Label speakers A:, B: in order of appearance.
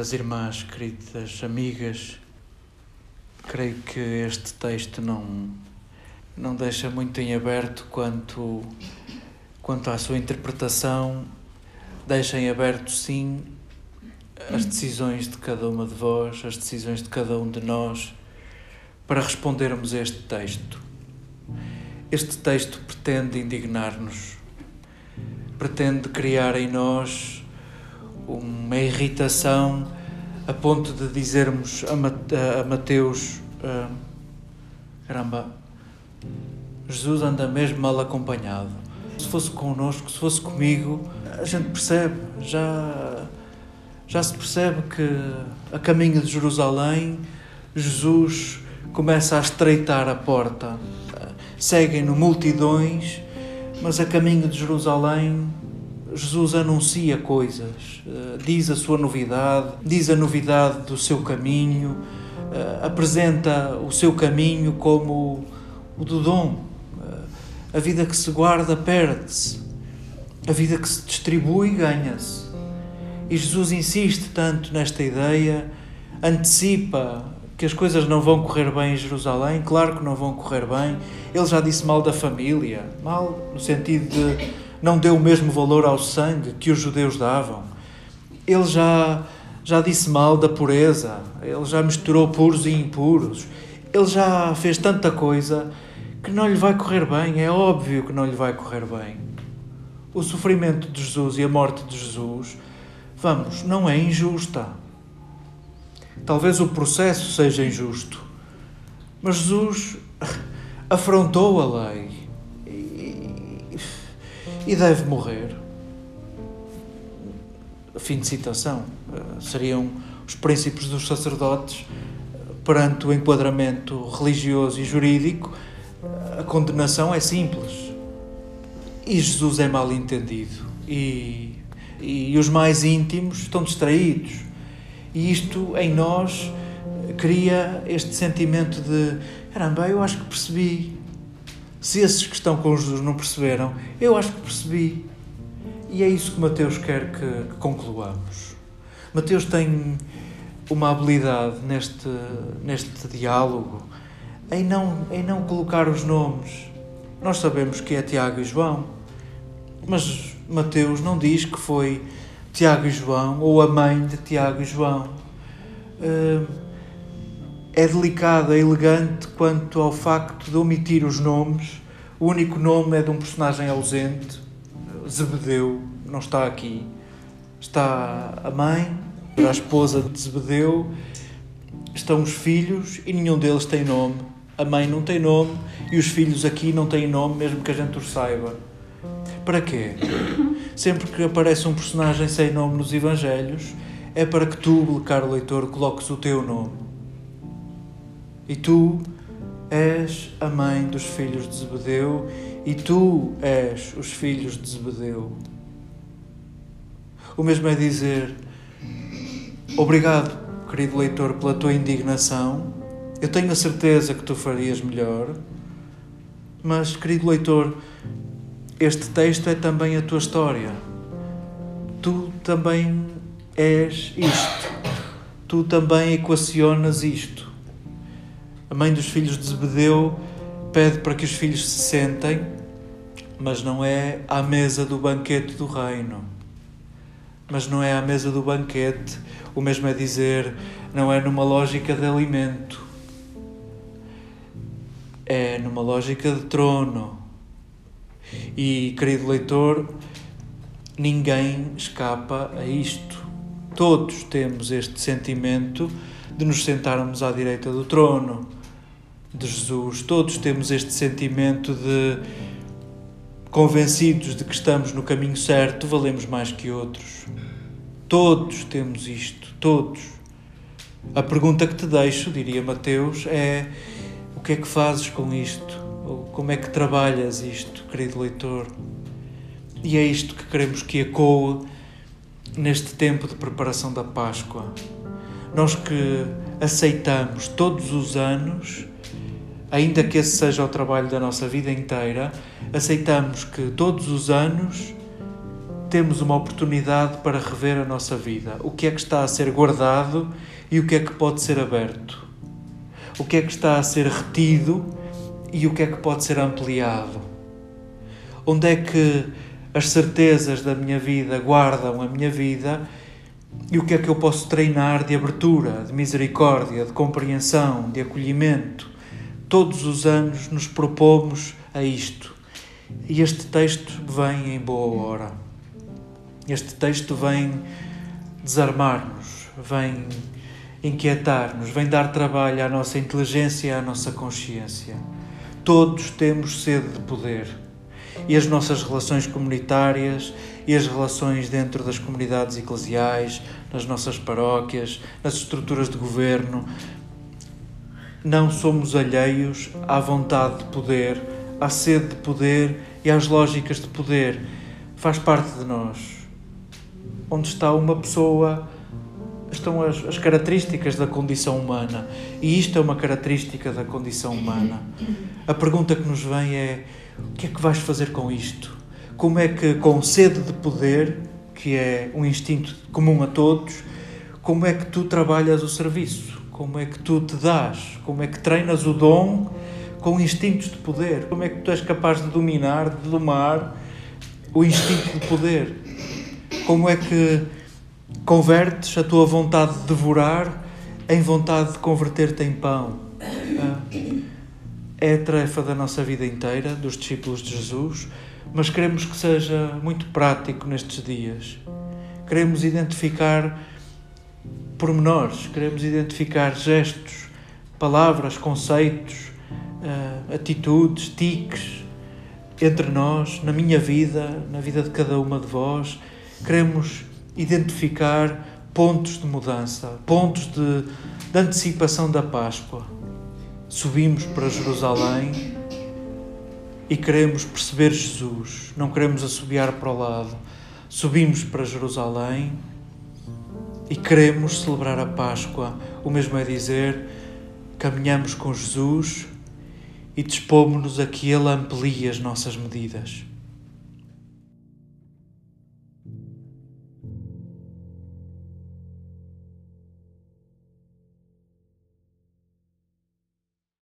A: Queridas irmãs, queridas amigas, creio que este texto não, não deixa muito em aberto quanto, quanto à sua interpretação, deixa em aberto, sim, as decisões de cada uma de vós, as decisões de cada um de nós, para respondermos a este texto. Este texto pretende indignar-nos, pretende criar em nós uma irritação a ponto de dizermos a Mateus: uh, caramba, Jesus anda mesmo mal acompanhado. Se fosse connosco, se fosse comigo, a gente percebe, já, já se percebe que a caminho de Jerusalém, Jesus começa a estreitar a porta. Seguem-no multidões, mas a caminho de Jerusalém Jesus anuncia coisas, eh, diz a sua novidade, diz a novidade do seu caminho, eh, apresenta o seu caminho como o do dom. Eh, a vida que se guarda perde-se, a vida que se distribui ganha-se. E Jesus insiste tanto nesta ideia, antecipa que as coisas não vão correr bem em Jerusalém, claro que não vão correr bem. Ele já disse mal da família, mal no sentido de não deu o mesmo valor ao sangue que os judeus davam. Ele já, já disse mal da pureza, ele já misturou puros e impuros, ele já fez tanta coisa que não lhe vai correr bem, é óbvio que não lhe vai correr bem. O sofrimento de Jesus e a morte de Jesus, vamos, não é injusta. Talvez o processo seja injusto, mas Jesus afrontou a lei e deve morrer. Fim de citação. Eh, seriam os princípios dos sacerdotes perante o enquadramento religioso e jurídico. A condenação é simples. E Jesus é mal entendido. E, e os mais íntimos estão distraídos. E isto em nós cria este sentimento de caramba, eu acho que percebi, se esses que estão com Jesus não perceberam, eu acho que percebi. E é isso que Mateus quer que, que concluamos. Mateus tem uma habilidade neste, neste diálogo em não, em não colocar os nomes. Nós sabemos que é Tiago e João, mas Mateus não diz que foi Tiago e João ou a mãe de Tiago e João. Uh, é delicada, é elegante quanto ao facto de omitir os nomes. O único nome é de um personagem ausente, Zebedeu, não está aqui. Está a mãe, a esposa de Zebedeu, estão os filhos e nenhum deles tem nome. A mãe não tem nome e os filhos aqui não têm nome, mesmo que a gente os saiba. Para quê? Sempre que aparece um personagem sem nome nos Evangelhos, é para que tu, caro leitor, coloques o teu nome. E tu és a mãe dos filhos de Zebedeu, e tu és os filhos de Zebedeu. O mesmo é dizer: Obrigado, querido leitor, pela tua indignação. Eu tenho a certeza que tu farias melhor. Mas, querido leitor, este texto é também a tua história. Tu também és isto. Tu também equacionas isto. A mãe dos filhos de Zebedeu pede para que os filhos se sentem, mas não é à mesa do banquete do reino. Mas não é à mesa do banquete, o mesmo é dizer, não é numa lógica de alimento. É numa lógica de trono. E, querido leitor, ninguém escapa a isto. Todos temos este sentimento de nos sentarmos à direita do trono de Jesus. Todos temos este sentimento de convencidos de que estamos no caminho certo, valemos mais que outros. Todos temos isto, todos. A pergunta que te deixo, diria Mateus, é: o que é que fazes com isto? Como é que trabalhas isto, querido leitor? E é isto que queremos que ecoe neste tempo de preparação da Páscoa. Nós que aceitamos todos os anos ainda que esse seja o trabalho da nossa vida inteira, aceitamos que todos os anos temos uma oportunidade para rever a nossa vida. O que é que está a ser guardado e o que é que pode ser aberto? O que é que está a ser retido e o que é que pode ser ampliado? Onde é que as certezas da minha vida guardam a minha vida e o que é que eu posso treinar de abertura, de misericórdia, de compreensão, de acolhimento? Todos os anos nos propomos a isto. E este texto vem em boa hora. Este texto vem desarmar-nos, vem inquietar-nos, vem dar trabalho à nossa inteligência e à nossa consciência. Todos temos sede de poder. E as nossas relações comunitárias e as relações dentro das comunidades eclesiais, nas nossas paróquias, nas estruturas de governo, não somos alheios à vontade de poder, à sede de poder e às lógicas de poder. Faz parte de nós. Onde está uma pessoa estão as, as, características da condição humana. E isto é uma característica da condição humana. A pergunta que nos vem é: o que é que vais fazer com isto? Como é que, com sede de poder, que é um instinto comum a todos, como é que tu trabalhas o serviço? Como é que tu te dás? Como é que treinas o dom com instintos de poder? Como é que tu és capaz de dominar, de domar o instinto de poder? Como é que convertes a tua vontade de devorar em vontade de converter-te em pão. É a tarefa da nossa vida inteira, dos discípulos de Jesus, mas queremos que seja muito prático nestes dias. Queremos identificar pormenores, queremos identificar gestos, palavras, conceitos, uh, atitudes, tiques entre nós, na minha vida, na vida de cada uma de vós. Queremos identificar pontos de mudança, pontos de, de antecipação da Páscoa. Subimos para Jerusalém e queremos perceber Jesus, não queremos assobiar para o lado. Subimos para Jerusalém e queremos celebrar a Páscoa. O mesmo é dizer, caminhamos com Jesus e dispomos-nos a que Ele amplie as nossas medidas.